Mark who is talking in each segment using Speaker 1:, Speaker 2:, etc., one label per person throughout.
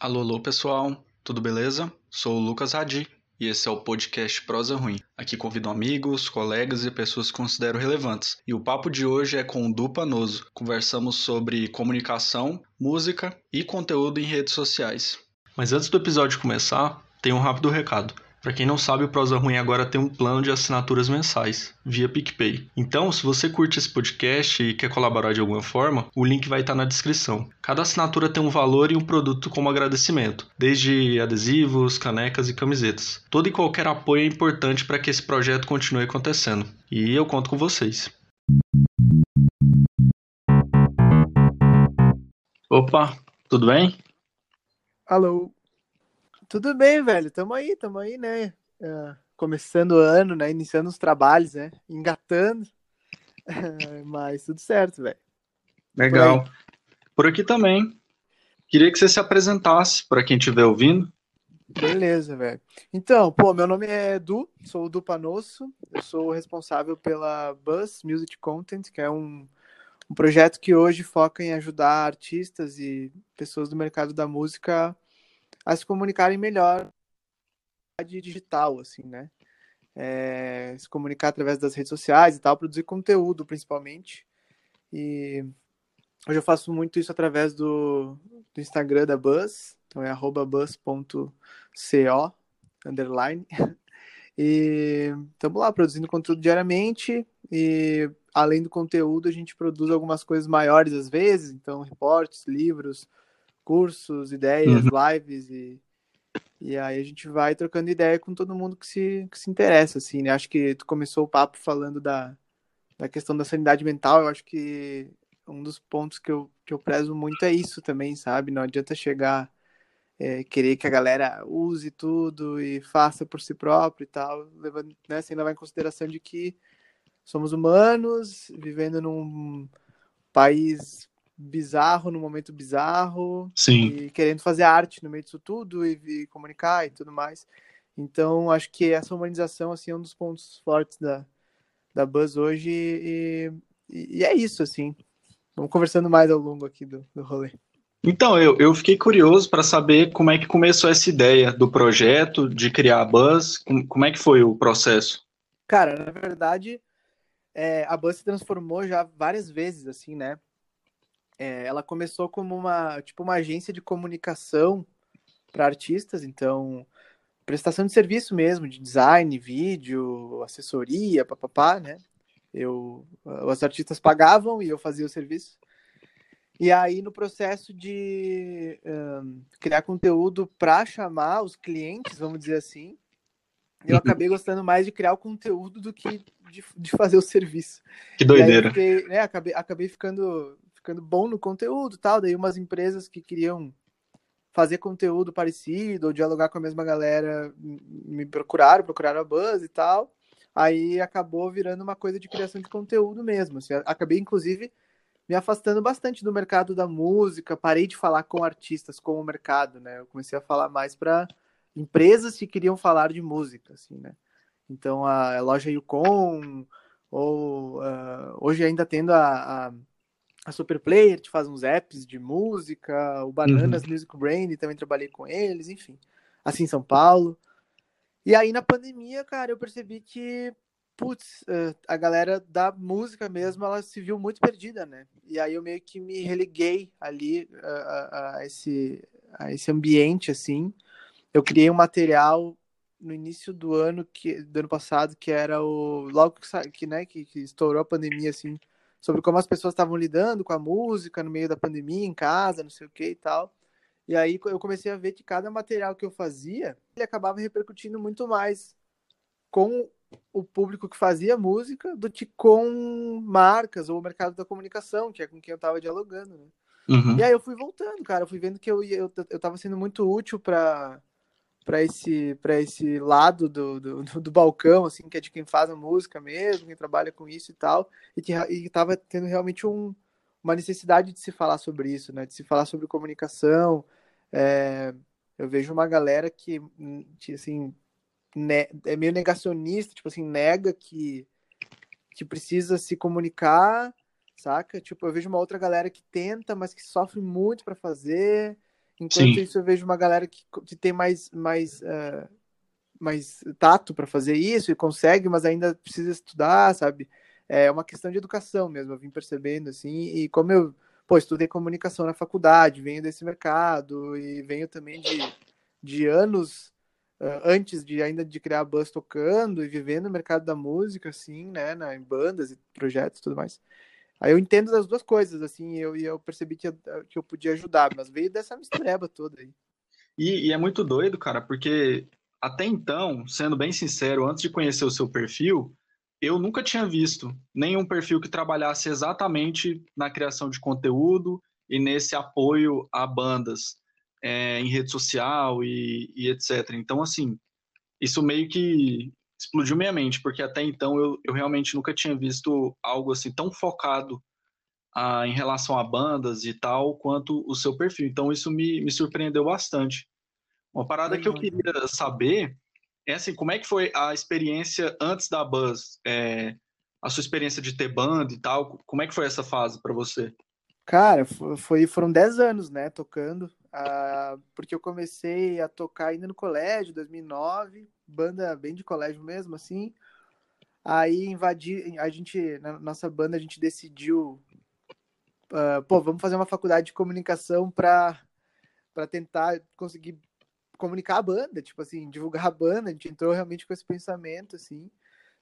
Speaker 1: Alô, alô, pessoal, tudo beleza? Sou o Lucas Hadi e esse é o podcast Prosa Ruim. Aqui convido amigos, colegas e pessoas que considero relevantes. E o papo de hoje é com o Du Panoso. Conversamos sobre comunicação, música e conteúdo em redes sociais. Mas antes do episódio começar, tem um rápido recado. Para quem não sabe, o Prosa Ruim agora tem um plano de assinaturas mensais, via PicPay. Então, se você curte esse podcast e quer colaborar de alguma forma, o link vai estar na descrição. Cada assinatura tem um valor e um produto como agradecimento, desde adesivos, canecas e camisetas. Todo e qualquer apoio é importante para que esse projeto continue acontecendo. E eu conto com vocês. Opa, tudo bem?
Speaker 2: Alô. Tudo bem, velho? Tamo aí, tamo aí, né? Uh, começando o ano, né? Iniciando os trabalhos, né? Engatando. Mas tudo certo, velho.
Speaker 1: Legal. Por, Por, aqui também. Queria que você se apresentasse para quem estiver ouvindo.
Speaker 2: Beleza, velho. Então, pô, meu nome é Edu, sou o Du Panosso. Eu sou responsável pela Buzz Music Content, que é um, um projeto que hoje foca em ajudar artistas e pessoas do mercado da música a se comunicarem melhor de digital, assim, né? É, se comunicar através das redes sociais e tal, produzir conteúdo principalmente. E hoje eu faço muito isso através do, do Instagram da Buzz, então é buzz.co underline. E estamos lá produzindo conteúdo diariamente e além do conteúdo a gente produz algumas coisas maiores às vezes, então reportes, livros, cursos, ideias, uhum. lives e, e aí a gente vai trocando ideia com todo mundo que se, que se interessa, assim, né? Acho que tu começou o papo falando da, da questão da sanidade mental, eu acho que um dos pontos que eu, que eu prezo muito é isso também, sabe? Não adianta chegar, é, querer que a galera use tudo e faça por si próprio e tal, levando, né, sem levar em consideração de que somos humanos, vivendo num país bizarro no momento bizarro
Speaker 1: Sim.
Speaker 2: e querendo fazer arte no meio disso tudo e, e, comunicar e tudo mais. Então, acho que essa humanização assim, é um dos pontos fortes da, da Buzz hoje e, e, e é isso, assim. Vamos conversando mais ao longo aqui do, do rolê.
Speaker 1: Então, eu, eu fiquei curioso para saber como é que começou essa ideia do projeto, de criar a Buzz, como, como é que foi o processo?
Speaker 2: Cara, na verdade, é, a Buzz se transformou já várias vezes, assim, né? É, ela começou como uma tipo uma agência de comunicação para artistas, então prestação de serviço mesmo, de design, vídeo, assessoria, papapá, né? Eu, os artistas pagavam e eu fazia o serviço. E aí, no processo de um, criar conteúdo para chamar os clientes, vamos dizer assim, eu uhum. acabei gostando mais de criar o conteúdo do que de, de fazer o serviço.
Speaker 1: Que doideira.
Speaker 2: Fiquei, né, acabei, acabei ficando ficando bom no conteúdo tal. Daí umas empresas que queriam fazer conteúdo parecido ou dialogar com a mesma galera me procuraram, procuraram a Buzz e tal. Aí acabou virando uma coisa de criação de conteúdo mesmo. Assim, acabei, inclusive, me afastando bastante do mercado da música, parei de falar com artistas, com o mercado, né? Eu comecei a falar mais para empresas que queriam falar de música, assim, né? Então, a loja Yukon, ou uh, hoje ainda tendo a, a a Superplayer te faz uns apps de música, o Bananas uhum. Music Brain também trabalhei com eles, enfim. Assim, São Paulo. E aí na pandemia, cara, eu percebi que, putz, eh, a galera da música mesmo, ela se viu muito perdida, né? E aí eu meio que me religuei ali a, a, a esse, a esse ambiente, assim. Eu criei um material no início do ano que do ano passado que era o logo que, que né que, que estourou a pandemia assim sobre como as pessoas estavam lidando com a música no meio da pandemia, em casa, não sei o que e tal. E aí eu comecei a ver que cada material que eu fazia, ele acabava repercutindo muito mais com o público que fazia música do que com marcas ou o mercado da comunicação, que é com quem eu estava dialogando, né? Uhum. E aí eu fui voltando, cara, eu fui vendo que eu, eu, eu tava sendo muito útil para para esse para esse lado do, do, do, balcão assim que é de quem faz a música mesmo quem trabalha com isso e tal e que estava tendo realmente um, uma necessidade de se falar sobre isso né? De se falar sobre comunicação. É, eu vejo uma galera que, que assim ne, é meio negacionista tipo assim nega que que precisa se comunicar saca? Tipo eu vejo uma outra galera que tenta mas que sofre muito para fazer Enquanto Sim. isso, eu vejo uma galera que, que tem mais, mais, uh, mais tato para fazer isso e consegue, mas ainda precisa estudar, sabe? É uma questão de educação mesmo, eu vim percebendo, assim, e como eu, pô, estudei comunicação na faculdade, venho desse mercado e venho também de, de anos uh, antes de ainda de criar a Buzz tocando e vivendo no mercado da música, assim, né, na, em bandas e projetos e tudo mais. Aí eu entendo das duas coisas, assim, eu, eu percebi que eu, que eu podia ajudar, mas veio dessa mistureba toda aí.
Speaker 1: E, e, é muito doido, cara, porque até então, sendo bem sincero, antes de conhecer o seu perfil, eu nunca tinha visto nenhum perfil que trabalhasse exatamente na criação de conteúdo e nesse apoio a bandas é, em rede social e, e, etc. Então, assim, isso meio que explodiu minha mente, porque até então eu, eu realmente nunca tinha visto algo assim tão focado ah, em relação a bandas e tal, quanto o seu perfil. Então, isso me, me surpreendeu bastante. Uma parada que eu queria saber é assim, como é que foi a experiência antes da Buzz? É, a sua experiência de ter banda e tal, como é que foi essa fase para você?
Speaker 2: Cara, foi, foram 10 anos, né, tocando, uh, porque eu comecei a tocar ainda no colégio, 2009, banda bem de colégio mesmo, assim. Aí invadi, a gente, na nossa banda, a gente decidiu, uh, pô, vamos fazer uma faculdade de comunicação para para tentar conseguir comunicar a banda, tipo assim, divulgar a banda. A gente entrou realmente com esse pensamento, assim.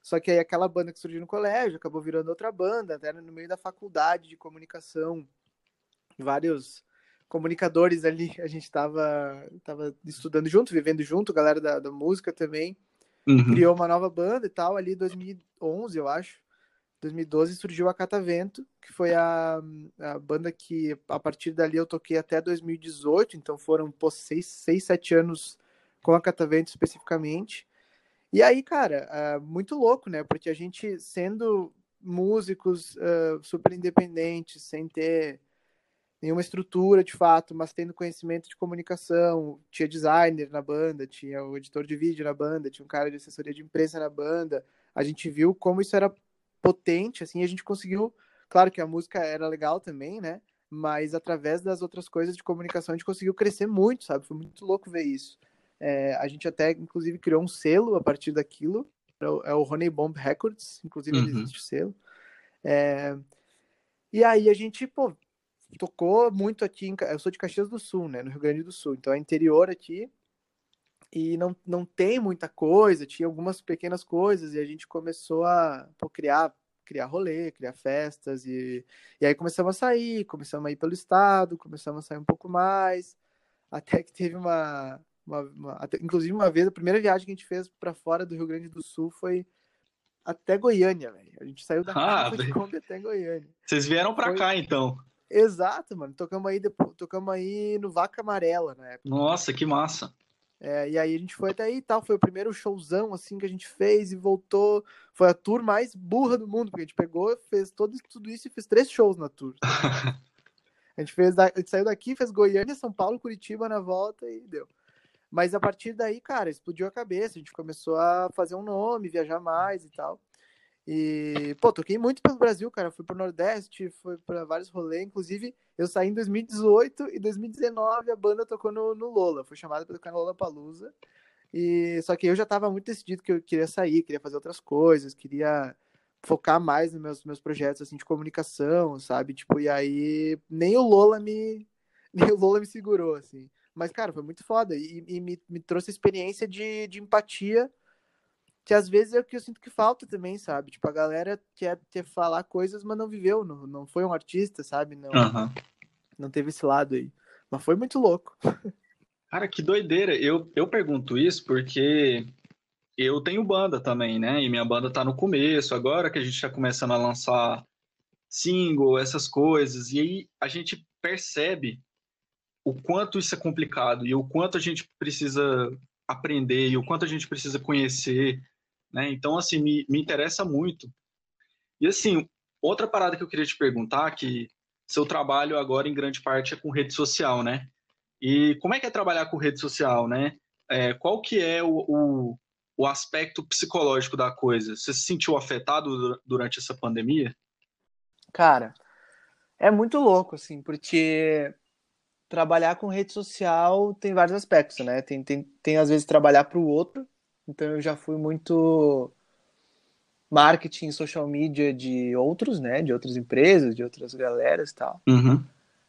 Speaker 2: Só que aí aquela banda que surgiu no colégio acabou virando outra banda, até no meio da faculdade de comunicação vários comunicadores ali, a gente estava tava estudando junto, vivendo junto, galera da, da música também. Uhum. Criou uma nova banda e tal, ali em 2011, eu acho. 2012 surgiu a Catavento, que foi a, a banda que a partir dali eu toquei até 2018, então foram pô, seis, seis, sete anos com a Catavento especificamente. E aí, cara, uh, muito louco, né? Porque a gente sendo músicos uh, super independentes, sem ter nenhuma estrutura de fato, mas tendo conhecimento de comunicação, tinha designer na banda, tinha o editor de vídeo na banda, tinha um cara de assessoria de imprensa na banda. A gente viu como isso era potente, assim, a gente conseguiu, claro que a música era legal também, né? Mas através das outras coisas de comunicação a gente conseguiu crescer muito, sabe? Foi muito louco ver isso. É, a gente até, inclusive, criou um selo a partir daquilo, é o, é Honey Bomb Records, inclusive uhum. existe o selo. É, e aí a gente, pô, tocou muito aqui, em, eu sou de Caxias do Sul, né, no Rio Grande do Sul, então é interior aqui, e não, não tem muita coisa, tinha algumas pequenas coisas, e a gente começou a pô, criar, criar rolê, criar festas, e, e aí começamos a sair, começamos a ir pelo estado, começamos a sair um pouco mais, até que teve uma, uma, uma até, inclusive uma vez, a primeira viagem que a gente fez para fora do Rio Grande do Sul foi até Goiânia, velho. A gente saiu da ah, de Kombi até Goiânia.
Speaker 1: Vocês vieram para cá, então?
Speaker 2: Exato, mano. Tocamos aí, depois, tocamos aí no Vaca Amarela na época.
Speaker 1: Nossa, que massa.
Speaker 2: É, e aí a gente foi até aí e tal. Foi o primeiro showzão assim que a gente fez e voltou. Foi a tour mais burra do mundo, porque a gente pegou, fez todo, tudo isso e fez três shows na tour. a gente fez, a gente saiu daqui, fez Goiânia, São Paulo, Curitiba na volta e deu. Mas a partir daí, cara, explodiu a cabeça. A gente começou a fazer um nome, viajar mais e tal. E, pô, toquei muito pelo Brasil, cara. Fui pro Nordeste, fui para vários rolês. Inclusive, eu saí em 2018 e 2019 a banda tocou no, no Lola. Fui chamada para tocar no Lola Palusa. E só que eu já tava muito decidido que eu queria sair, queria fazer outras coisas, queria focar mais nos meus, meus projetos assim de comunicação, sabe? Tipo, e aí nem o Lola me nem o Lola me segurou assim. Mas cara, foi muito foda e, e me, me trouxe a experiência de, de empatia que às vezes é o que eu sinto que falta também, sabe? Tipo, a galera quer, quer falar coisas, mas não viveu, não, não foi um artista, sabe? Não, uhum. não teve esse lado aí. Mas foi muito louco.
Speaker 1: Cara, que doideira. Eu, eu pergunto isso porque eu tenho banda também, né? E minha banda tá no começo, agora que a gente tá começando a lançar single, essas coisas. E aí a gente percebe o quanto isso é complicado e o quanto a gente precisa aprender e o quanto a gente precisa conhecer né? Então, assim, me, me interessa muito. E, assim, outra parada que eu queria te perguntar, que seu trabalho agora, em grande parte, é com rede social, né? E como é que é trabalhar com rede social, né? É, qual que é o, o, o aspecto psicológico da coisa? Você se sentiu afetado durante essa pandemia?
Speaker 2: Cara, é muito louco, assim, porque trabalhar com rede social tem vários aspectos, né? Tem, tem, tem às vezes trabalhar para o outro. Então eu já fui muito marketing, social media de outros, né? De outras empresas, de outras galeras e tal.
Speaker 1: Uhum.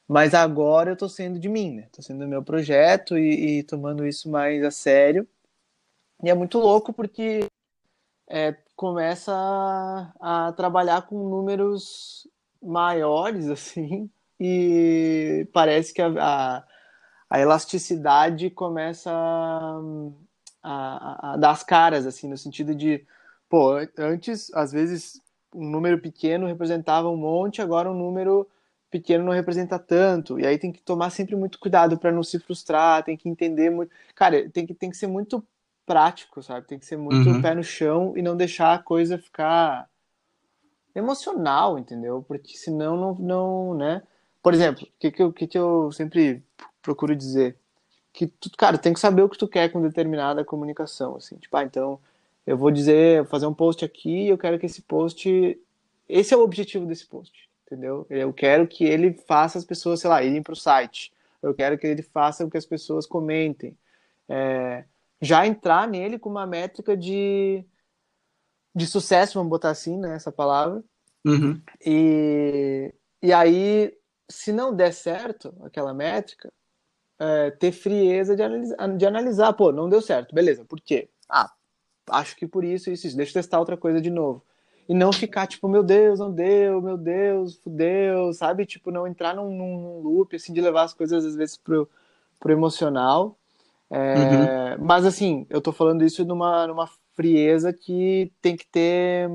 Speaker 2: Mas agora eu tô sendo de mim, né? Tô sendo do meu projeto e, e tomando isso mais a sério. E é muito louco porque é, começa a, a trabalhar com números maiores, assim, e parece que a, a, a elasticidade começa a, a, a, dar as caras, assim, no sentido de, pô, antes, às vezes, um número pequeno representava um monte, agora um número pequeno não representa tanto, e aí tem que tomar sempre muito cuidado para não se frustrar, tem que entender muito, cara, tem que, tem que ser muito prático, sabe, tem que ser muito uhum. pé no chão e não deixar a coisa ficar emocional, entendeu? Porque senão não, não né? Por exemplo, o que, que, eu, que, que eu sempre procuro dizer? Que, tu, cara, tem que saber o que tu quer com determinada comunicação, assim. Tipo, ah, então, eu vou dizer, fazer um post aqui, eu quero que esse post... Esse é o objetivo desse post, entendeu? Eu quero que ele faça as pessoas, sei lá, irem para o site. Eu quero que ele faça com que as pessoas comentem. É, já entrar nele com uma métrica de de sucesso, vamos botar assim, né, essa palavra.
Speaker 1: Uhum.
Speaker 2: E, e aí, se não der certo aquela métrica, é, ter frieza de analisar, de analisar, pô, não deu certo, beleza, por quê? Ah, acho que por isso, isso, isso, deixa eu testar outra coisa de novo. E não ficar tipo, meu Deus, não deu, meu Deus, fudeu, sabe? Tipo, não entrar num, num loop, assim, de levar as coisas às vezes pro, pro emocional. É, uhum. Mas assim, eu tô falando isso numa, numa frieza que tem que ter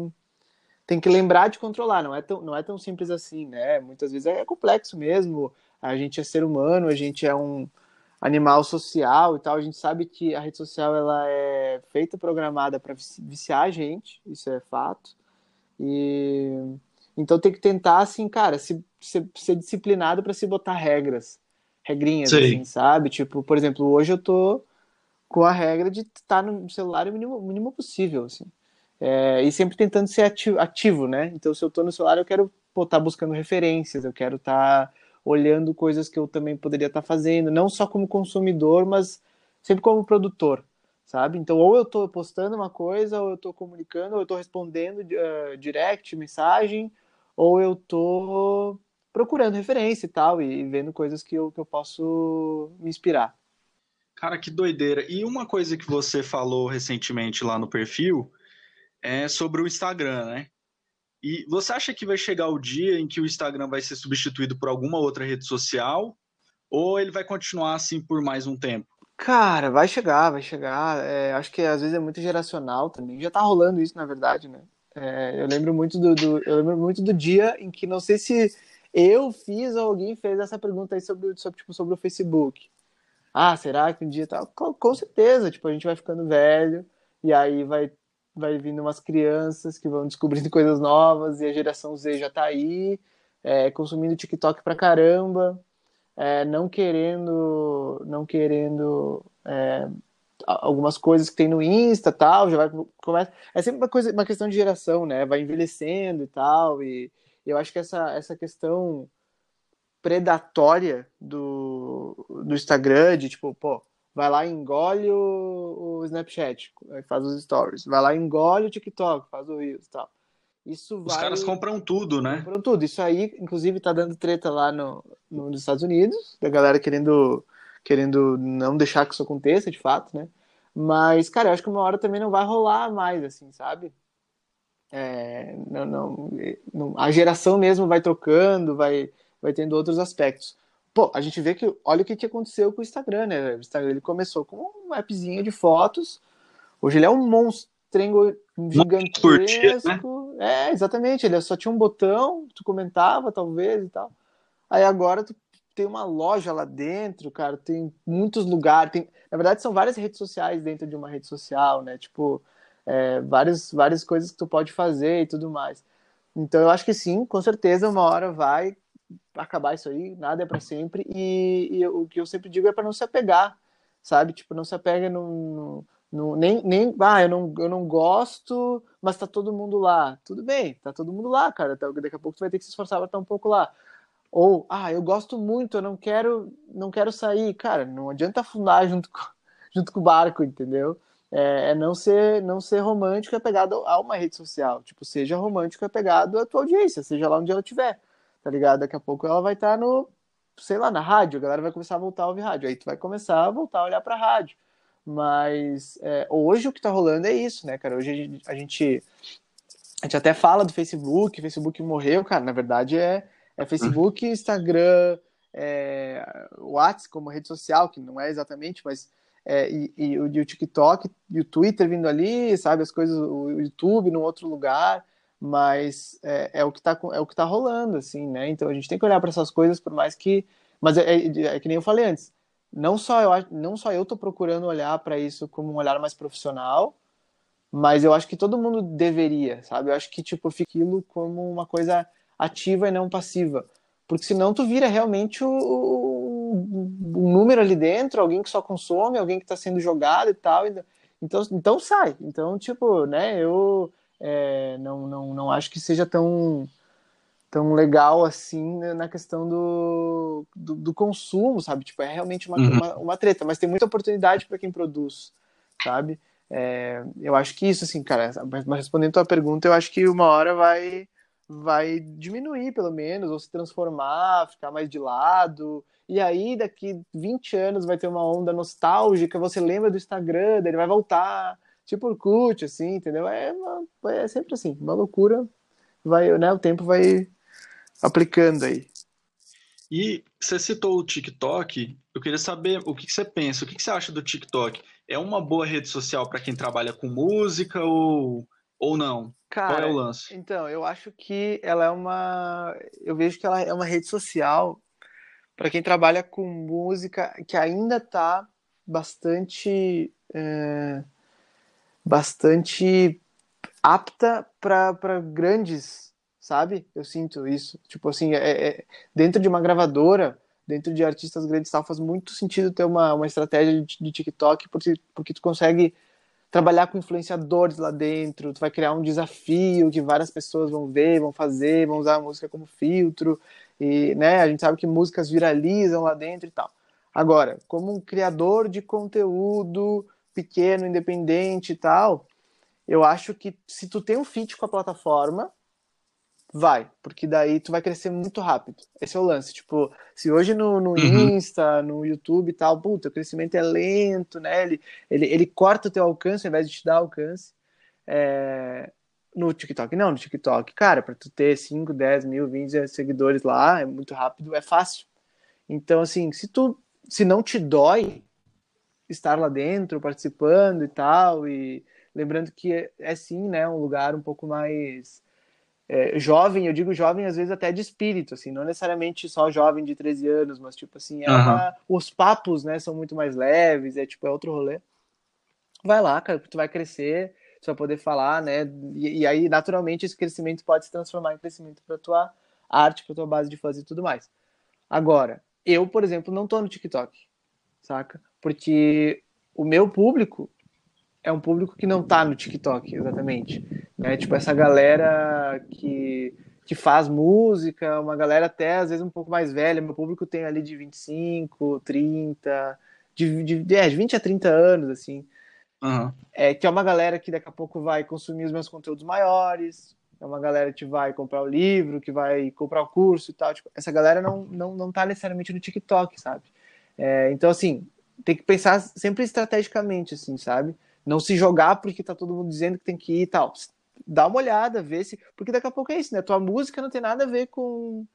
Speaker 2: tem que lembrar de controlar, não é tão, não é tão simples assim, né? Muitas vezes é complexo mesmo. A gente é ser humano, a gente é um animal social e tal. A gente sabe que a rede social ela é feita programada para viciar a gente, isso é fato. E então tem que tentar assim, cara, se, se ser disciplinado para se botar regras, regrinhas Sim. assim, sabe? Tipo, por exemplo, hoje eu tô com a regra de estar no celular o mínimo, mínimo possível, assim. É, e sempre tentando ser ativo, ativo, né? Então, se eu estou no celular, eu quero estar tá buscando referências, eu quero estar tá olhando coisas que eu também poderia estar tá fazendo, não só como consumidor, mas sempre como produtor, sabe? Então, ou eu estou postando uma coisa, ou eu estou comunicando, ou eu estou respondendo uh, direct, mensagem, ou eu estou procurando referência e tal, e vendo coisas que eu, que eu posso me inspirar.
Speaker 1: Cara, que doideira. E uma coisa que você falou recentemente lá no perfil é sobre o Instagram, né? E você acha que vai chegar o dia em que o Instagram vai ser substituído por alguma outra rede social? Ou ele vai continuar assim por mais um tempo?
Speaker 2: Cara, vai chegar, vai chegar. É, acho que às vezes é muito geracional também. Já tá rolando isso, na verdade, né? É, eu lembro muito do, do, eu lembro muito do dia em que não sei se eu fiz ou alguém fez essa pergunta aí sobre, sobre, tipo, sobre o Facebook. Ah, será que um dia tá? Com, com certeza, tipo, a gente vai ficando velho e aí vai vai vindo umas crianças que vão descobrindo coisas novas e a geração Z já tá aí, é, consumindo TikTok pra caramba, é, não querendo, não querendo é, algumas coisas que tem no Insta tal, já vai começa, é sempre uma coisa, uma questão de geração, né? Vai envelhecendo e tal e eu acho que essa essa questão predatória do, do Instagram, de tipo, pô, vai lá e engole o, o Snapchat, faz os stories, vai lá e engole o TikTok, faz o Reels e tal. Isso
Speaker 1: Os caras compram tudo, né?
Speaker 2: Compram tudo. Isso aí, inclusive, tá dando treta lá no, no, nos Estados Unidos, da galera querendo, querendo não deixar que isso aconteça, de fato, né? Mas, cara, eu acho que uma hora também não vai rolar mais, assim, sabe? É, não, não, não, a geração mesmo vai trocando, vai, vai tendo outros aspectos. Pô, a gente vê que, olha o que, que aconteceu com o Instagram, né? O Instagram ele começou com um appzinho de fotos, hoje ele é um monstrengo gigantesco. Né? É, exatamente, ele só tinha um botão, tu comentava talvez e tal. Aí agora tu tem uma loja lá dentro, cara, tem muitos lugares, tem, na verdade são várias redes sociais dentro de uma rede social, né? Tipo, é, várias, várias coisas que tu pode fazer e tudo mais. Então eu acho que sim, com certeza uma hora vai acabar isso aí, nada é para sempre. E, e, o que eu sempre digo é para não se apegar, sabe? Tipo, não se apega no, no, nem, nem, ah, eu não, eu não gosto, mas tá todo mundo lá. Tudo bem, tá todo mundo lá, cara. Daqui a pouco tu vai ter que se esforçar para estar um pouco lá. Ou, ah, eu gosto muito, eu não quero, não quero sair. Cara, não adianta afundar junto com, junto com o barco, entendeu? É, é não ser não ser romântico é pegado a uma rede social. Tipo, seja romântico é pegado à tua audiência, seja lá onde ela estiver, tá ligado? Daqui a pouco ela vai estar tá no, sei lá, na rádio, a galera vai começar a voltar a ouvir rádio. Aí tu vai começar a voltar a olhar pra rádio. Mas é, hoje o que tá rolando é isso, né, cara? Hoje a gente, a gente, a gente até fala do Facebook, Facebook morreu, cara. Na verdade é é Facebook, Instagram, é, WhatsApp como rede social, que não é exatamente, mas é, e, e, e, o TikTok e o Twitter vindo ali, sabe, as coisas, o YouTube num outro lugar, mas é, é o que está é o que tá rolando, assim, né? Então a gente tem que olhar para essas coisas, por mais que, mas é, é, é, que nem eu falei antes, não só eu não só eu tô procurando olhar para isso como um olhar mais profissional, mas eu acho que todo mundo deveria, sabe? Eu acho que tipo fica aquilo como uma coisa ativa e não passiva. Porque senão tu vira realmente o, o, o número ali dentro, alguém que só consome, alguém que está sendo jogado e tal. Então, então sai. Então, tipo, né, eu é, não, não, não acho que seja tão, tão legal assim na questão do, do, do consumo, sabe? Tipo, é realmente uma, uhum. uma, uma, treta, mas tem muita oportunidade para quem produz, sabe? É, eu acho que isso, assim, cara, mas respondendo a tua pergunta, eu acho que uma hora vai vai diminuir, pelo menos, ou se transformar, ficar mais de lado. E aí, daqui 20 anos, vai ter uma onda nostálgica, você lembra do Instagram, ele vai voltar, tipo Orkut, assim, entendeu? É, uma, é sempre assim, uma loucura, vai, né, o tempo vai aplicando aí.
Speaker 1: E você citou o TikTok, eu queria saber o que, você pensa, o que, você acha do TikTok? É uma boa rede social para quem trabalha com música ou, ou não?
Speaker 2: Cara, Qual é o lance? Então, eu acho que ela é uma. Eu vejo que ela é uma rede social para quem trabalha com música que ainda está bastante. É, bastante apta para grandes, sabe? Eu sinto isso. Tipo assim, é, é, dentro de uma gravadora, dentro de artistas grandes tal, faz muito sentido ter uma, uma estratégia de, de TikTok, porque, porque tu consegue trabalhar com influenciadores lá dentro, tu vai criar um desafio que várias pessoas vão ver, vão fazer, vão usar a música como filtro, e né, a gente sabe que músicas viralizam lá dentro e tal. Agora, como um criador de conteúdo pequeno, independente e tal, eu acho que se tu tem um fit com a plataforma, Vai, porque daí tu vai crescer muito rápido. Esse é o lance. Tipo, se hoje no, no uhum. Insta, no YouTube e tal, puta, o crescimento é lento, né? Ele, ele, ele corta o teu alcance ao invés de te dar alcance. É... No TikTok, não, no TikTok, cara, para tu ter 5, 10 mil, 20 seguidores lá, é muito rápido, é fácil. Então, assim, se tu se não te dói estar lá dentro, participando e tal, e lembrando que é, é sim, né, um lugar um pouco mais é, jovem, eu digo jovem às vezes até de espírito, assim, não necessariamente só jovem de 13 anos, mas tipo assim, é uma, os papos, né, são muito mais leves, é tipo, é outro rolê. Vai lá, cara, tu vai crescer, tu vai poder falar, né, e, e aí naturalmente esse crescimento pode se transformar em crescimento para tua arte, para tua base de fãs e tudo mais. Agora, eu, por exemplo, não tô no TikTok, saca? Porque o meu público é um público que não tá no TikTok, exatamente. Né? Tipo, essa galera que, que faz música, uma galera até às vezes um pouco mais velha. Meu público tem ali de 25, 30, de, de, é, de 20 a 30 anos, assim. Uhum. É, que é uma galera que daqui a pouco vai consumir os meus conteúdos maiores, é uma galera que vai comprar o livro, que vai comprar o curso e tal. Tipo, essa galera não, não, não tá necessariamente no TikTok, sabe? É, então, assim, tem que pensar sempre estrategicamente, assim, sabe? Não se jogar porque tá todo mundo dizendo que tem que ir e tal. Dá uma olhada, vê se. Porque daqui a pouco é isso, né? Tua música não tem nada a ver com,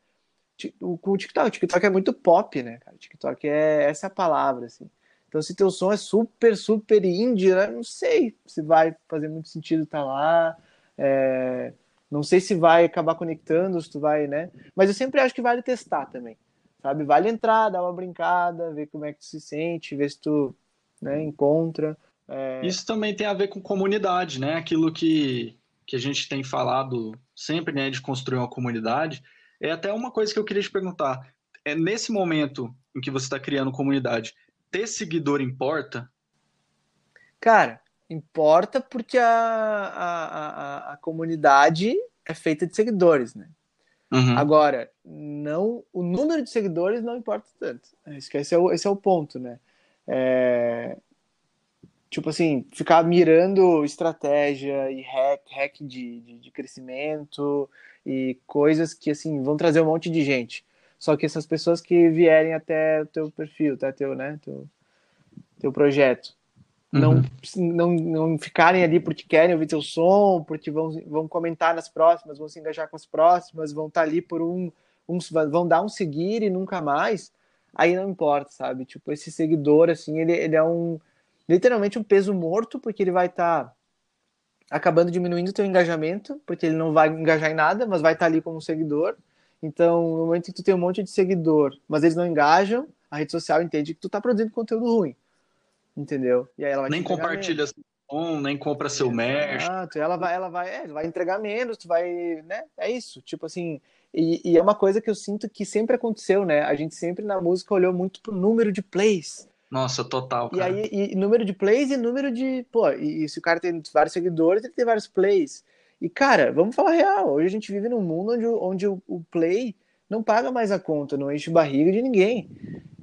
Speaker 2: com o TikTok. O TikTok é muito pop, né, cara? O TikTok é essa é a palavra, assim. Então, se teu som é super, super indie, né? não sei se vai fazer muito sentido estar tá lá. É... Não sei se vai acabar conectando, se tu vai, né? Mas eu sempre acho que vale testar também, sabe? Vale entrar, dar uma brincada, ver como é que tu se sente, ver se tu né, encontra.
Speaker 1: É... Isso também tem a ver com comunidade, né? Aquilo que, que a gente tem falado sempre, né? De construir uma comunidade. É até uma coisa que eu queria te perguntar. É nesse momento em que você está criando comunidade, ter seguidor importa?
Speaker 2: Cara, importa porque a, a, a, a comunidade é feita de seguidores, né? Uhum. Agora, não, o número de seguidores não importa tanto. Esse é o, esse é o ponto, né? É, tipo assim, ficar mirando estratégia e hack, hack de, de, de, crescimento e coisas que, assim, vão trazer um monte de gente. Só que essas pessoas que vierem até o teu perfil, até teu, né, teu, teu projeto, uhum. não, não, não ficarem ali porque querem ouvir teu som, porque vão, vão comentar nas próximas, vão se engajar com as próximas, vão estar tá ali por um, um vão dar um seguir e nunca mais, aí não importa, sabe? Tipo, esse seguidor, assim, ele, ele é um literalmente um peso morto, porque ele vai estar tá acabando diminuindo o teu engajamento, porque ele não vai engajar em nada, mas vai estar tá ali como seguidor. Então, no momento que tu tem um monte de seguidor, mas eles não engajam, a rede social entende que tu tá produzindo conteúdo ruim. Entendeu?
Speaker 1: E aí ela vai Nem compartilha nem compra seu merch.
Speaker 2: Exato, ela vai, ela vai, é, vai entregar menos, tu vai, né? É isso. Tipo assim, e, e, é uma coisa que eu sinto que sempre aconteceu, né? A gente sempre na música olhou muito pro número de plays.
Speaker 1: Nossa, total,
Speaker 2: cara. E aí, e número de plays e número de. Pô, e, e, se o cara tem vários seguidores, ele tem vários plays. E, cara, vamos falar real. Hoje a gente vive num mundo onde, onde o, o play não paga mais a conta, não enche barriga de ninguém.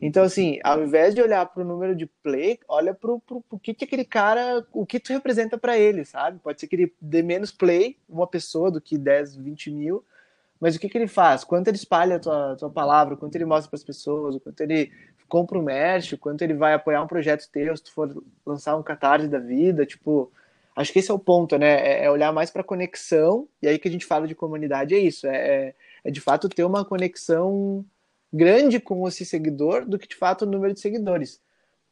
Speaker 2: Então, assim, ao invés de olhar para o número de play, olha para o que, que aquele cara, o que tu representa para ele, sabe? Pode ser que ele dê menos play, uma pessoa, do que 10, 20 mil, mas o que, que ele faz? Quanto ele espalha a tua, tua palavra, quanto ele mostra para as pessoas, quanto ele compra o merch, quanto ele vai apoiar um projeto teu, se tu for lançar um catarse da vida, tipo, acho que esse é o ponto, né? É, é olhar mais para conexão, e aí que a gente fala de comunidade é isso, é, é, é, de fato ter uma conexão grande com esse seguidor do que de fato o número de seguidores.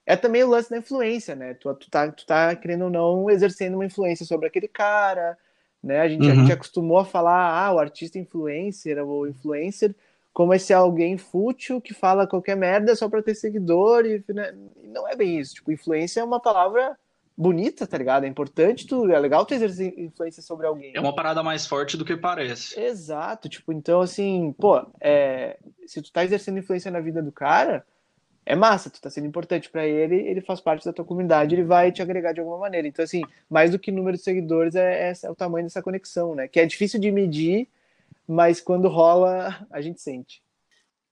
Speaker 2: É também o lance da influência, né? Tu, tu, tá, tu tá querendo ou não exercendo uma influência sobre aquele cara, né? A gente, uhum. a gente acostumou a falar, ah, o artista influencer ou influencer, como esse alguém fútil que fala qualquer merda só para ter seguidor e né? não é bem isso. Tipo, influência é uma palavra bonita, tá ligado? É importante, tu, é legal tu exercer influência sobre alguém.
Speaker 1: É uma parada mais forte do que parece.
Speaker 2: Exato, tipo, então assim, pô, é, se tu tá exercendo influência na vida do cara, é massa, tu tá sendo importante para ele, ele faz parte da tua comunidade, ele vai te agregar de alguma maneira. Então, assim, mais do que número de seguidores é, é, é o tamanho dessa conexão, né? Que é difícil de medir, mas quando rola, a gente sente.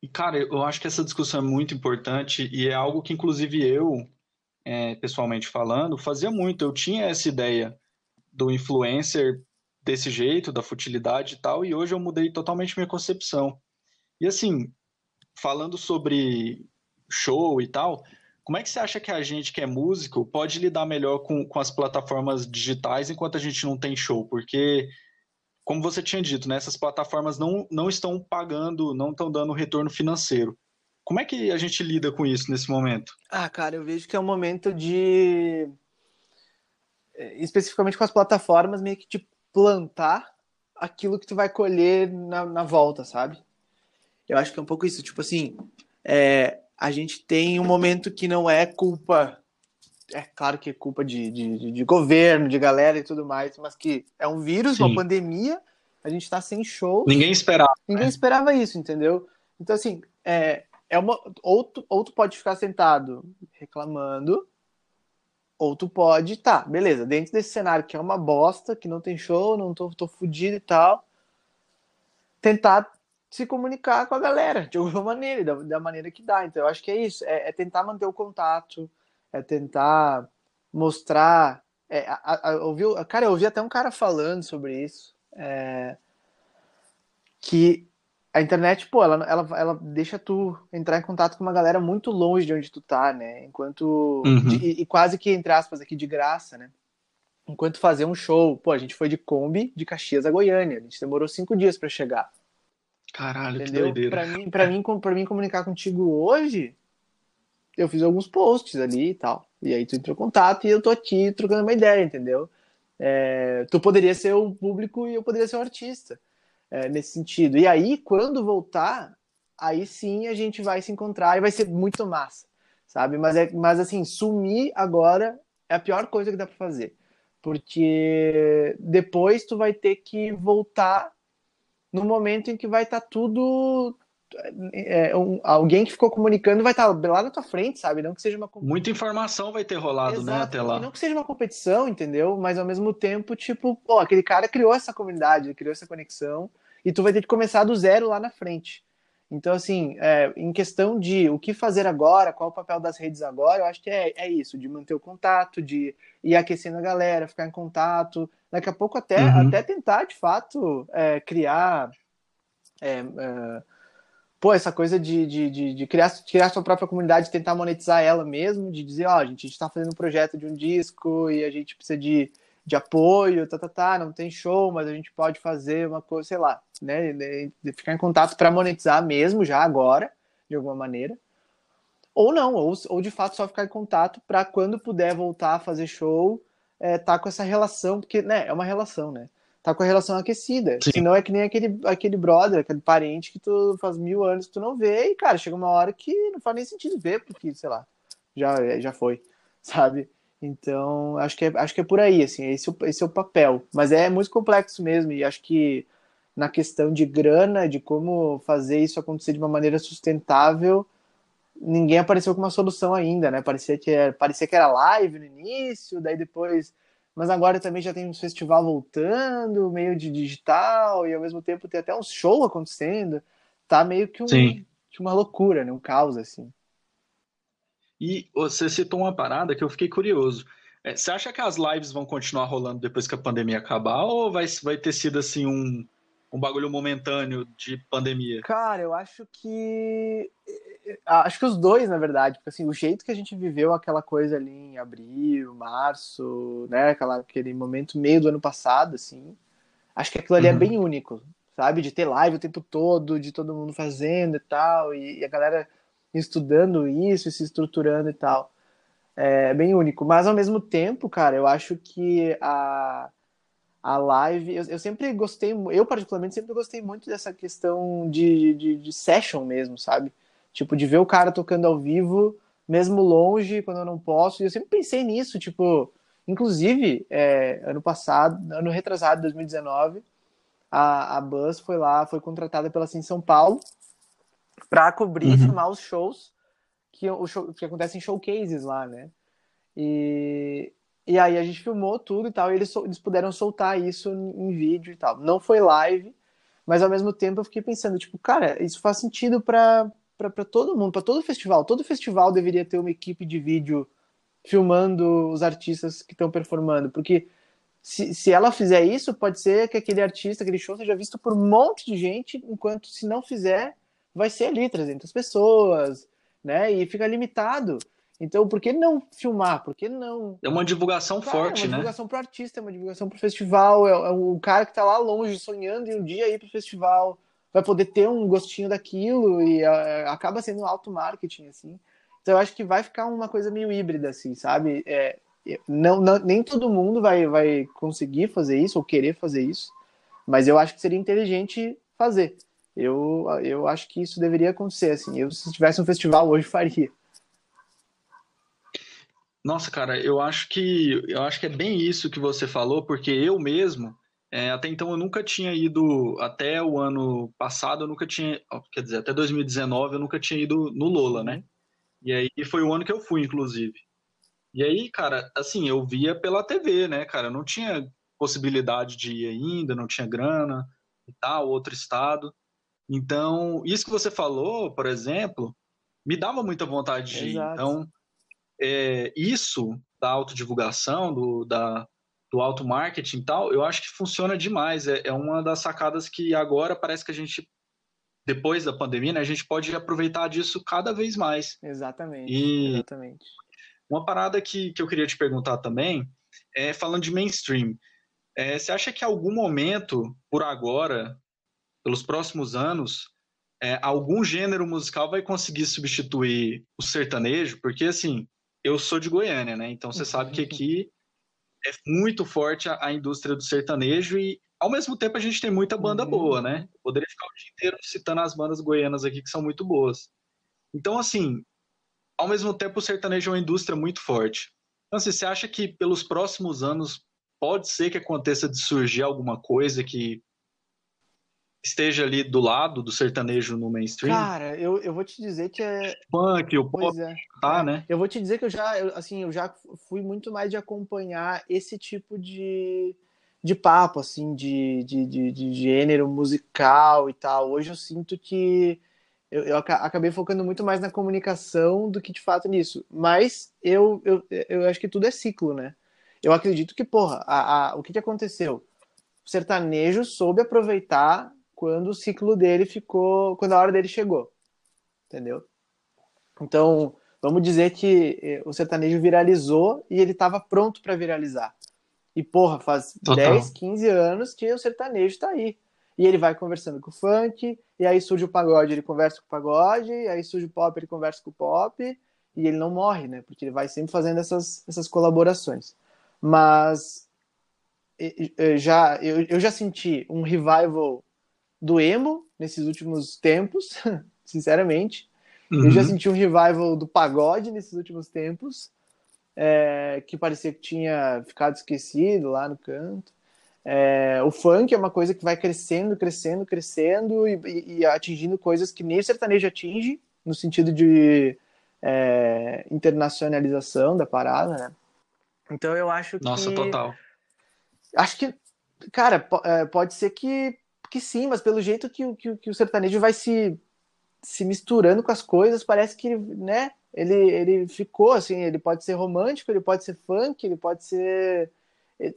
Speaker 1: E, cara, eu acho que essa discussão é muito importante e é algo que, inclusive, eu, é, pessoalmente falando, fazia muito. Eu tinha essa ideia do influencer desse jeito, da futilidade e tal, e hoje eu mudei totalmente minha concepção. E, assim, falando sobre show e tal, como é que você acha que a gente que é músico pode lidar melhor com, com as plataformas digitais enquanto a gente não tem show? Porque como você tinha dito, né, essas plataformas não, não estão pagando, não estão dando retorno financeiro. Como é que a gente lida com isso nesse momento?
Speaker 2: Ah, cara, eu vejo que é um momento de. É, especificamente com as plataformas, meio que de plantar aquilo que tu vai colher na, na volta, sabe? Eu acho que é um pouco isso. Tipo assim, é, a gente tem um momento que não é culpa é claro que é culpa de, de, de, governo, de galera e tudo mais, mas que é um vírus, Sim. uma pandemia, a gente está sem show.
Speaker 1: Ninguém esperava.
Speaker 2: Ninguém né? esperava isso, entendeu? Então, assim, é, é uma, ou, tu, pode ficar sentado reclamando, ou tu pode, tá, beleza, dentro desse cenário que é uma bosta, que não tem show, não tô, tô fudido e tal, tentar se comunicar com a galera de alguma maneira, da, da maneira que dá. Então, eu acho que é isso, é, é tentar manter o contato, é tentar mostrar. É, a, a, ouviu, cara, eu ouvi até um cara falando sobre isso. É, que a internet, pô, ela, ela, ela deixa tu entrar em contato com uma galera muito longe de onde tu tá, né? Enquanto. Uhum. De, e, quase que, entre aspas, aqui de graça, né? Enquanto fazer um show, pô, a gente foi de Kombi de Caxias a Goiânia. A gente demorou cinco dias para chegar.
Speaker 1: Caralho, Entendeu? que doideira.
Speaker 2: Pra mim, pra, mim, pra mim comunicar contigo hoje, eu fiz alguns posts ali e tal. E aí tu entrou em contato e eu tô aqui trocando uma ideia, entendeu? É, tu poderia ser o público e eu poderia ser o artista. É, nesse sentido. E aí, quando voltar, aí sim a gente vai se encontrar e vai ser muito massa, sabe? Mas, é, mas assim, sumir agora é a pior coisa que dá para fazer. Porque depois tu vai ter que voltar no momento em que vai estar tá tudo é, um, alguém que ficou comunicando vai estar lá na tua frente, sabe? Não que seja uma
Speaker 1: muita informação vai ter rolado,
Speaker 2: Exato,
Speaker 1: né, até lá.
Speaker 2: Não que seja uma competição, entendeu? Mas ao mesmo tempo, tipo, pô, aquele cara criou essa comunidade, criou essa conexão e tu vai ter que começar do zero lá na frente. Então, assim, é, em questão de o que fazer agora, qual o papel das redes agora, eu acho que é, é isso, de manter o contato, de ir aquecendo a galera, ficar em contato, daqui a pouco até, uhum. até tentar, de fato, é, criar. É, é, pô, essa coisa de, de, de, de, criar, criar sua própria comunidade, tentar monetizar ela mesmo, de dizer, ó, oh, gente, a gente está fazendo um projeto de um disco e a gente precisa de de apoio, tá, tá, tá, não tem show, mas a gente pode fazer uma coisa, sei lá, né, de, de ficar em contato para monetizar mesmo já agora, de alguma maneira. Ou não, ou, ou de fato só ficar em contato para quando puder voltar a fazer show, é, tá com essa relação, porque, né, é uma relação, né? Tá com a relação aquecida. Sim. Senão é que nem aquele, aquele brother, aquele parente que tu faz mil anos que tu não vê, e, cara, chega uma hora que não faz nem sentido ver, porque, sei lá, já, já foi, sabe? Então, acho que é, acho que é por aí, assim, esse, é esse é o papel. Mas é muito complexo mesmo, e acho que na questão de grana, de como fazer isso acontecer de uma maneira sustentável, ninguém apareceu com uma solução ainda, né? Parecia que era, parecia que era live no início, daí depois. Mas agora também já tem um festival voltando, meio de digital, e ao mesmo tempo tem até um show acontecendo. Tá meio que um, uma loucura, né? Um caos, assim.
Speaker 1: E você citou uma parada que eu fiquei curioso. É, você acha que as lives vão continuar rolando depois que a pandemia acabar ou vai, vai ter sido assim um, um bagulho momentâneo de pandemia?
Speaker 2: Cara, eu acho que acho que os dois, na verdade, porque assim, o jeito que a gente viveu aquela coisa ali em abril, março, né, aquela, aquele momento meio do ano passado, assim, acho que aquilo ali é uhum. é bem único, sabe, de ter live o tempo todo, de todo mundo fazendo e tal, e, e a galera estudando isso e se estruturando e tal. É bem único. Mas ao mesmo tempo, cara, eu acho que a, a live. Eu, eu sempre gostei, eu particularmente sempre gostei muito dessa questão de, de, de, session mesmo, sabe? Tipo, de ver o cara tocando ao vivo, mesmo longe, quando eu não posso. E eu sempre pensei nisso, tipo. Inclusive, é, ano passado, ano retrasado, 2019, a, a Buzz foi lá, foi contratada pela Sim São Paulo para cobrir e uhum. filmar os shows que, o show, que acontecem em showcases lá, né? E, e aí a gente filmou tudo e tal, e eles, eles puderam soltar isso em, vídeo e tal. Não foi live, mas ao mesmo tempo eu fiquei pensando, tipo, cara, isso faz sentido para para todo mundo, para todo festival. Todo festival deveria ter uma equipe de vídeo filmando os artistas que estão performando, porque se, se ela fizer isso, pode ser que aquele artista, aquele show seja visto por um monte de gente, enquanto se não fizer, vai ser ali 300 pessoas, né? E fica limitado. Então, por que não filmar? Por que não?
Speaker 1: É uma divulgação
Speaker 2: Cara,
Speaker 1: forte,
Speaker 2: né? É
Speaker 1: uma
Speaker 2: né? divulgação para artista, é uma divulgação para o festival. É, é o cara que está lá longe sonhando em um dia ir para o festival vai poder ter um gostinho daquilo e é, acaba sendo um auto marketing assim. Então, eu acho que vai ficar uma coisa meio híbrida assim, sabe? É, não, não, nem todo mundo vai, vai conseguir fazer isso ou querer fazer isso, mas eu acho que seria inteligente fazer. Eu, eu acho que isso deveria acontecer. Assim, eu, se tivesse um festival hoje, faria.
Speaker 1: Nossa, cara, eu acho que eu acho que é bem isso que você falou, porque eu mesmo, é, até então eu nunca tinha ido, até o ano passado eu nunca tinha, quer dizer, até 2019 eu nunca tinha ido no Lola, né? E aí foi o ano que eu fui, inclusive. E aí, cara, assim, eu via pela TV, né, cara? Eu não tinha possibilidade de ir ainda, não tinha grana e tal, outro estado. Então, isso que você falou, por exemplo, me dava muita vontade de ir. Então, é, isso da autodivulgação, do, da, do auto-marketing e tal, eu acho que funciona demais. É, é, uma das sacadas que agora parece que a gente, depois da pandemia, né, a gente pode aproveitar disso cada vez mais.
Speaker 2: Exatamente.
Speaker 1: E
Speaker 2: exatamente.
Speaker 1: Uma parada que, que eu queria te perguntar também é falando de mainstream. É, você acha que em algum momento, por agora, pelos próximos anos, é, algum gênero musical vai conseguir substituir o sertanejo, porque assim, eu sou de Goiânia, né? Então você sabe que aqui é muito forte a, a, indústria do sertanejo e ao mesmo tempo a gente tem muita banda uhum. boa, né? Poderia ficar o dia inteiro citando as bandas goianas aqui que são muito boas. Então assim, ao mesmo tempo o sertanejo é uma indústria muito forte. Então assim, você acha que pelos próximos anos pode ser que aconteça de surgir alguma coisa que esteja ali do lado do sertanejo no mainstream?
Speaker 2: Cara, eu, eu vou te dizer que é.
Speaker 1: Funk, o pop, é. tá, né?
Speaker 2: Eu vou te dizer que eu já, eu, assim, eu já fui muito mais de acompanhar esse tipo de, de papo, assim, de, de, de, de gênero musical e tal. Hoje eu sinto que eu, eu, acabei focando muito mais na comunicação do que de fato nisso. Mas eu, eu, eu acho que tudo é ciclo, né? Eu acredito que, porra, a, a, o que, que aconteceu? O sertanejo soube aproveitar quando o ciclo dele ficou. quando a hora dele chegou. Entendeu? Então, vamos dizer que eh, o sertanejo viralizou e ele estava pronto para viralizar. E, porra, faz Total. 10, 15 anos que o sertanejo está aí. E ele vai conversando com o funk, e aí surge o pagode, ele conversa com o pagode, e aí surge o pop, ele conversa com o pop, e ele não morre, né? Porque ele vai sempre fazendo essas, essas colaborações. Mas eu já, eu, eu já senti um revival do emo nesses últimos tempos, sinceramente. Uhum. Eu já uhum. senti um revival do pagode nesses últimos tempos, é, que parecia que tinha ficado esquecido lá no canto. É, o funk é uma coisa que vai crescendo, crescendo, crescendo e, e, e atingindo coisas que nem o sertanejo atinge, no sentido de é, internacionalização da parada, né? Então eu acho que.
Speaker 1: Nossa, total.
Speaker 2: Acho que, cara, é, pode ser que, que sim, mas pelo jeito que, que, que o sertanejo vai se, se misturando com as coisas, parece que, né? Ele, ele ficou assim, ele pode ser romântico, ele pode ser funk, ele pode ser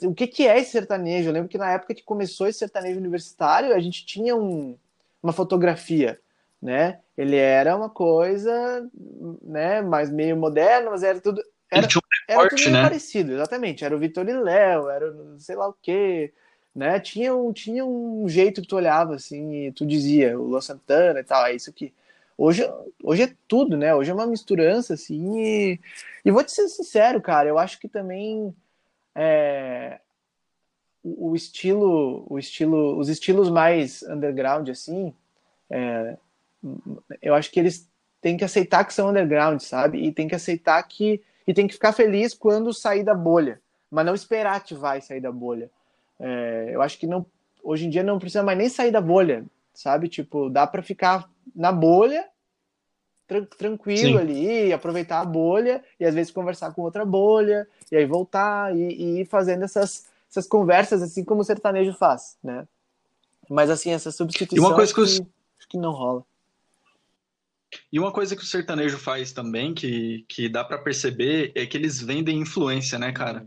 Speaker 2: o que, que é esse sertanejo? Eu lembro que na época que começou esse sertanejo universitário, a gente tinha um, uma fotografia, né? Ele era uma coisa, né, mais meio moderno, mas era tudo era, um era tudo né? parecido, exatamente. Era o Vitor e Léo, era sei lá o quê, né? Tinha um, tinha um jeito que tu olhava assim e tu dizia, o Luan Santana e tal, é isso que hoje, hoje é tudo, né? Hoje é uma misturança assim e, e vou te ser sincero, cara, eu acho que também é, o estilo, o estilo, os estilos mais underground assim, é, eu acho que eles têm que aceitar que são underground, sabe? E tem que aceitar que e tem que ficar feliz quando sair da bolha, mas não esperar que vai sair da bolha. É, eu acho que não, hoje em dia não precisa mais nem sair da bolha, sabe? Tipo, dá para ficar na bolha tranquilo Sim. ali, aproveitar a bolha e às vezes conversar com outra bolha e aí voltar e, e ir fazendo essas, essas conversas assim como o sertanejo faz, né? Mas assim, essa substituição e uma coisa que, os... acho que não rola.
Speaker 1: E uma coisa que o sertanejo faz também, que, que dá para perceber, é que eles vendem influência, né, cara?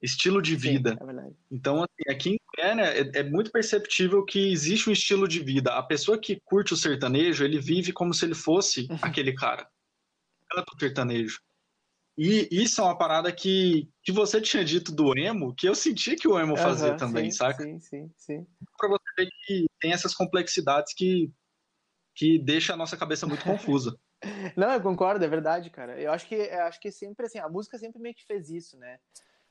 Speaker 1: Estilo de vida. Sim, é então, assim, aqui em Goiânia é, é, muito perceptível que existe um estilo de vida. A pessoa que curte o sertanejo, ele vive como se ele fosse uhum. aquele cara. Canta o sertanejo. E isso é uma parada que, que você tinha dito do emo, que eu senti que o emo fazia também,
Speaker 2: sim,
Speaker 1: saca?
Speaker 2: Sim, sim, sim.
Speaker 1: Pra você ver que tem essas complexidades que, que deixa a nossa cabeça muito confusa.
Speaker 2: Não, eu concordo, é verdade, cara. Eu acho que, eu acho que sempre assim, a música sempre meio que fez isso, né?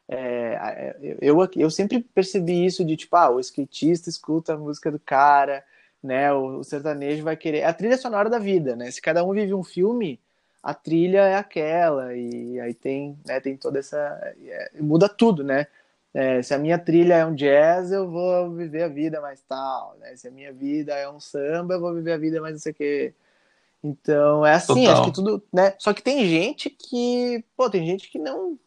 Speaker 2: É, eu, eu sempre percebi isso de tipo, ah, o skatista escuta a música do cara, né? O, o, sertanejo vai querer. É a trilha sonora da vida, né? Se cada um vive um filme, a trilha é aquela, e aí tem, né, tem toda essa. É, muda tudo, né? É, se a minha trilha é um jazz, eu vou viver a vida mais tal, né? Se a minha vida é um samba, eu vou viver a vida mais não sei o quê. Então, é assim, Total. acho que tudo, né? Só que tem gente que, pô, tem gente que não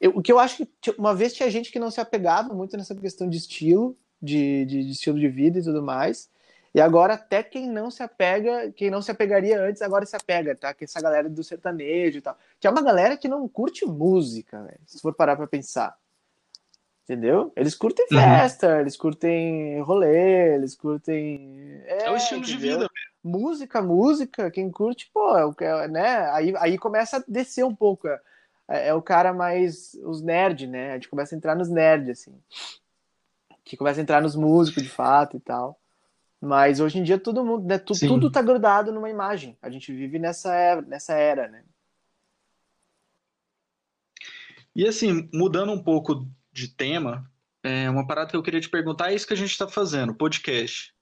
Speaker 2: eu, o que eu acho que uma vez tinha gente que não se apegava muito nessa questão de estilo, de, de, de, estilo de vida e tudo mais. E agora até quem não se apega, quem não se apegaria antes, agora se apega, tá? Que essa galera do sertanejo e tal. Que é uma galera que não curte música, véio, se for parar pra pensar. Entendeu? Eles curtem uhum. festa, uhum. eles curtem rolê, eles curtem.
Speaker 1: É, é o estilo entendeu? de vida.
Speaker 2: Música, música, quem curte, pô, é o que é, né? Aí, aí começa a descer um pouco. É é, é o cara mais. os nerd, né? A gente começa a entrar nos nerds, assim. Que começa a entrar nos músicos, de fato, e tal. Mas hoje em dia todo mundo, né, tu, tudo tá grudado numa imagem. A gente vive nessa era, nessa era, né?
Speaker 1: E assim, mudando um pouco de tema, é uma parada que eu queria te perguntar é isso que a gente está fazendo, podcast.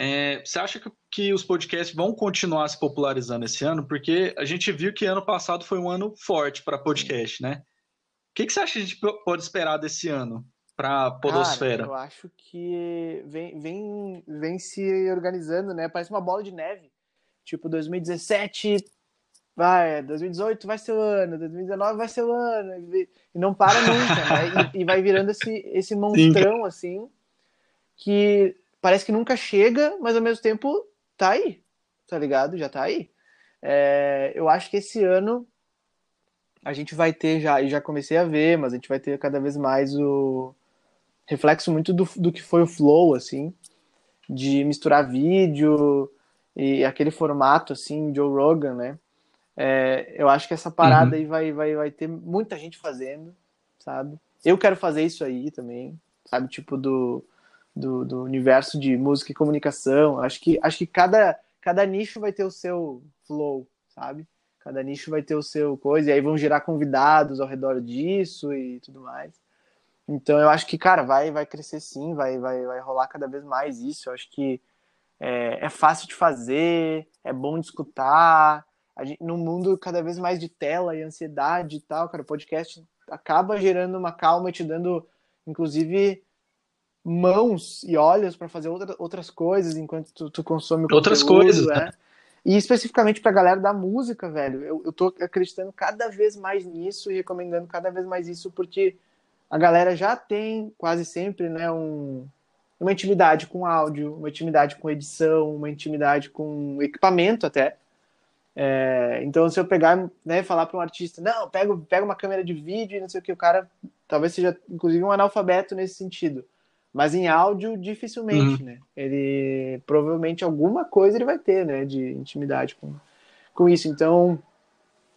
Speaker 1: É, você acha que, que, os podcasts vão continuar se popularizando esse ano? Porque a gente viu que ano passado foi um ano forte para podcast, né? O que, que, você acha que a gente pode esperar desse ano para a Podosfera?
Speaker 2: Cara, eu acho que vem, vem, vem se organizando, né? Parece uma bola de neve. Tipo, 2017 vai, 2018 vai ser o ano, 2019 vai ser o ano, e não para nunca, né? E, e, vai virando esse, esse monstrão, Sim. assim, que parece que nunca chega, mas ao mesmo tempo tá aí, tá ligado? Já tá aí. É, eu acho que esse ano a gente vai ter já, e já comecei a ver, mas a gente vai ter cada vez mais o reflexo muito do, do que foi o Flow, assim, de misturar vídeo e aquele formato, assim, Joe Rogan, né? É, eu acho que essa parada uhum. aí vai, vai, vai ter muita gente fazendo, sabe? Eu quero fazer isso aí também, sabe? Tipo, do, do, do universo de música e comunicação. Acho que, acho que cada, cada nicho vai ter o seu flow, sabe? Cada nicho vai ter o seu coisa, e aí vão gerar convidados ao redor disso e tudo mais. Então eu acho que, cara, vai, vai crescer sim, vai, vai, vai rolar cada vez mais isso. Eu acho que é, é fácil de fazer, é bom de escutar, gente, num mundo cada vez mais de tela e ansiedade e tal, cara, o podcast acaba gerando uma calma e te dando, inclusive, mãos e olhos para fazer outra, outras coisas enquanto tu, tu consome o
Speaker 1: Outras conteúdo, coisas,
Speaker 2: né? né? E especificamente pra galera da música, velho, eu, eu tô acreditando cada vez mais nisso e recomendando cada vez mais isso, porque a galera já tem quase sempre, né, um, uma intimidade com áudio, uma intimidade com edição, uma intimidade com equipamento até. É, então, se eu pegar né, falar para um artista, não, pega, pega uma câmera de vídeo e não sei o que, o cara talvez seja, inclusive, um analfabeto nesse sentido. Mas em áudio, dificilmente, uhum. né? Ele provavelmente alguma coisa ele vai ter, né? De intimidade com, com isso. Então,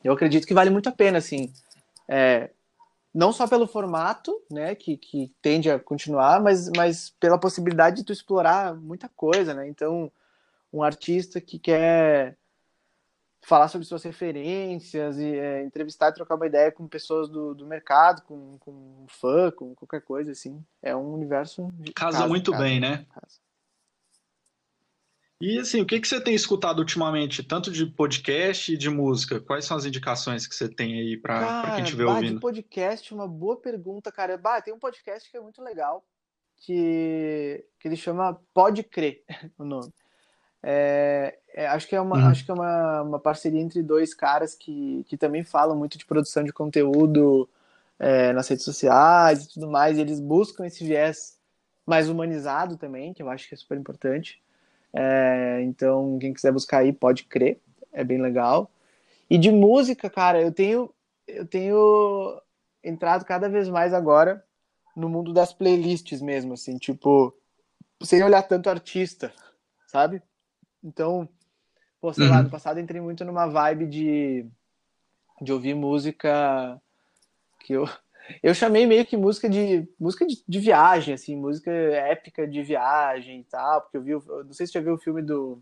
Speaker 2: eu acredito que vale muito a pena, assim. É, não só pelo formato, né? Que, que tende a continuar, mas, mas pela possibilidade de tu explorar muita coisa, né? Então, um artista que quer falar sobre suas referências e é, entrevistar e trocar uma ideia com pessoas do, do mercado, com, com fã, com qualquer coisa assim. É um universo.
Speaker 1: Casa, casa muito casa, bem, né? Casa. E assim, o que, que você tem escutado ultimamente, tanto de podcast e de música? Quais são as indicações que você tem aí para quem estiver ouvindo?
Speaker 2: De podcast, uma boa pergunta, cara. Bah, tem um podcast que é muito legal, que, que ele chama Pode Crer, o nome. É, é, acho que é, uma, uhum. acho que é uma, uma parceria entre dois caras que, que também falam muito de produção de conteúdo é, nas redes sociais e tudo mais. E eles buscam esse viés mais humanizado também, que eu acho que é super importante. É, então, quem quiser buscar aí, pode crer, é bem legal. E de música, cara, eu tenho, eu tenho entrado cada vez mais agora no mundo das playlists mesmo, assim, tipo, sem olhar tanto artista, sabe? Então, pô, sei uhum. lá, no passado entrei muito numa vibe de, de ouvir música que eu. Eu chamei meio que música de música de, de viagem, assim, música épica de viagem e tal, porque eu vi, eu não sei se você já viu o filme do,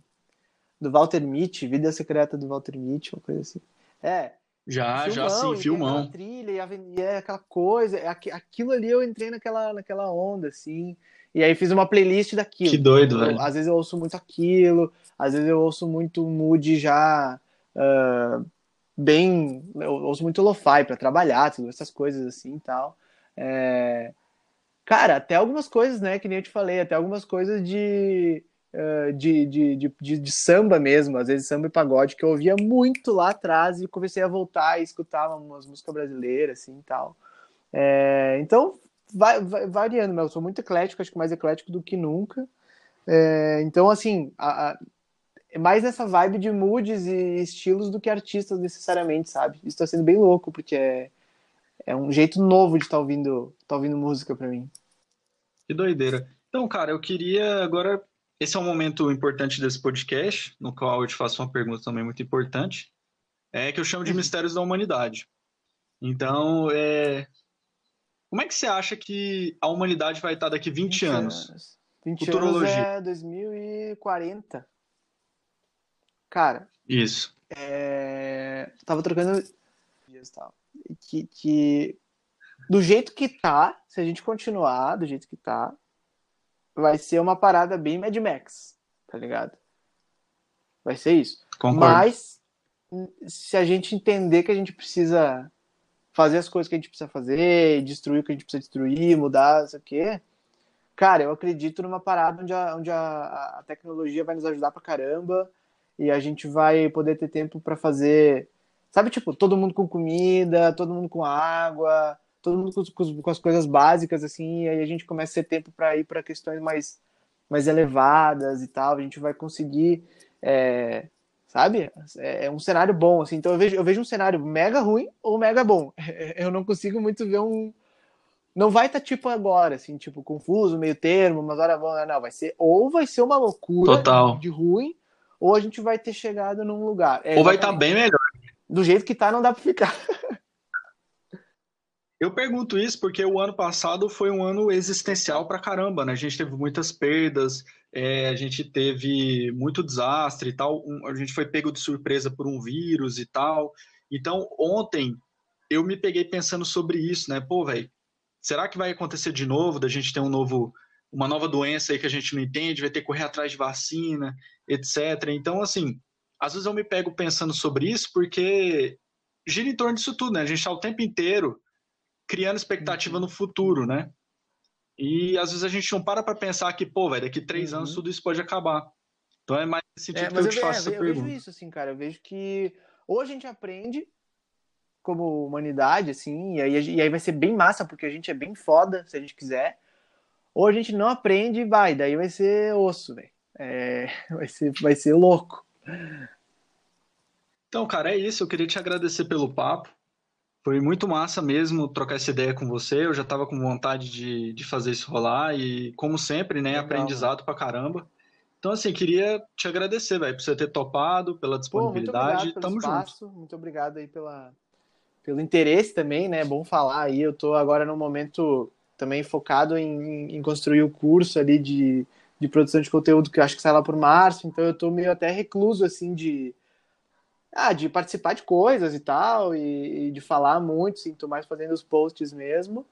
Speaker 2: do Walter Mitty, Vida Secreta do Walter Mitty, uma coisa assim. É,
Speaker 1: já, filmão, já sim, filmão.
Speaker 2: trilha e, é aquela coisa, é aquilo ali eu entrei naquela, naquela onda, assim. E aí fiz uma playlist daquilo.
Speaker 1: Que doido, velho.
Speaker 2: Às vezes eu ouço muito aquilo, às vezes eu ouço muito mood já uh, bem. Eu ouço muito lo-fi pra trabalhar, tudo essas coisas assim e tal. É... Cara, até algumas coisas, né? Que nem eu te falei, até algumas coisas de, uh, de, de, de, de, de, samba mesmo, às vezes samba e pagode, que eu ouvia muito lá atrás e comecei a voltar e escutar umas músicas brasileiras, assim e tal. É... Então, vai, vai, variando, mas eu sou muito eclético, acho que mais eclético do que nunca. É, então, assim, a, a, é mais nessa vibe de moods e estilos do que artistas necessariamente, sabe? Isso tá sendo bem louco, porque é, é um jeito novo de estar tá ouvindo, tá ouvindo música para mim.
Speaker 1: Que doideira. Então, cara, eu queria agora. Esse é um momento importante desse podcast, no qual eu te faço uma pergunta também muito importante, é que eu chamo de uhum. mistérios da humanidade. Então, é, como é que você acha que a humanidade vai estar daqui 20, 20 anos? anos?
Speaker 2: 20 Futurologia. anos é 2040. Cara.
Speaker 1: Isso.
Speaker 2: É... Tava trocando. Que, que do jeito que tá, se a gente continuar do jeito que tá, vai ser uma parada bem Mad Max, tá ligado? Vai ser isso.
Speaker 1: Concordo.
Speaker 2: Mas se a gente entender que a gente precisa fazer as coisas que a gente precisa fazer, destruir o que a gente precisa destruir, mudar, isso aqui. Cara, eu acredito numa parada onde a, onde a, a tecnologia vai nos ajudar pra caramba e a gente vai poder ter tempo para fazer Sabe, tipo, todo mundo com comida, todo mundo com água, todo mundo com, com as coisas básicas, assim, e aí a gente começa a ter tempo para ir para questões mais, mais elevadas e tal. A gente vai conseguir, é, sabe? É, é um cenário bom, assim. Então eu vejo, eu vejo um cenário mega ruim ou mega bom. Eu não consigo muito ver um. Não vai estar tá, tipo agora, assim, tipo, confuso, meio termo, mas hora bom, não, vai ser ou vai ser uma loucura
Speaker 1: Total.
Speaker 2: de ruim, ou a gente vai ter chegado num lugar.
Speaker 1: É, ou vai estar tá bem melhor.
Speaker 2: Do jeito que tá, não dá para ficar.
Speaker 1: Eu pergunto isso porque o ano passado foi um ano existencial para caramba, né? A gente teve muitas perdas, é, a gente teve muito desastre e tal, um, a gente foi pego de surpresa por um vírus e tal. Então, ontem eu me peguei pensando sobre isso, né? Pô, velho, será que vai acontecer de novo, da gente ter um novo, uma nova doença aí que a gente não entende, vai ter que correr atrás de vacina, etc. Então, assim, às vezes eu me pego pensando sobre isso porque gira em torno disso tudo, né? A gente está o tempo inteiro criando expectativa uhum. no futuro, né? E às vezes a gente não para para pensar que, pô, velho, daqui três uhum. anos tudo isso pode acabar. Então é mais nesse sentido é, que eu, eu te faço é, essa
Speaker 2: eu
Speaker 1: pergunta.
Speaker 2: Eu vejo isso, assim, cara. Eu vejo que ou a gente aprende como humanidade, assim, e aí, e aí vai ser bem massa, porque a gente é bem foda, se a gente quiser. Ou a gente não aprende e vai, daí vai ser osso, velho. É, vai, ser, vai ser louco.
Speaker 1: Então, cara, é isso. Eu queria te agradecer pelo papo. Foi muito massa mesmo trocar essa ideia com você. Eu já estava com vontade de, de fazer isso rolar e, como sempre, né, Legal, aprendizado pra caramba. Então, assim, queria te agradecer, velho, por você ter topado, pela disponibilidade.
Speaker 2: Pô,
Speaker 1: Tamo
Speaker 2: espaço.
Speaker 1: junto.
Speaker 2: Muito obrigado aí pela, pelo interesse também, né? Bom falar aí. Eu tô agora no momento também focado em, em construir o curso ali de, de produção de conteúdo que eu acho que sai lá por março. Então, eu tô meio até recluso, assim, de ah, de participar de coisas e tal, e, e de falar muito, sim, tô mais fazendo os posts mesmo,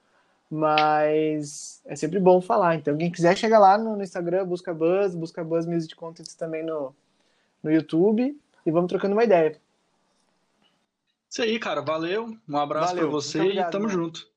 Speaker 2: mas é sempre bom falar. Então, quem quiser, chega lá no, no Instagram, busca Buzz, busca Buzz Music Contents também no, no YouTube, e vamos trocando uma ideia.
Speaker 1: Isso aí, cara, valeu, um abraço para você e tamo mano. junto.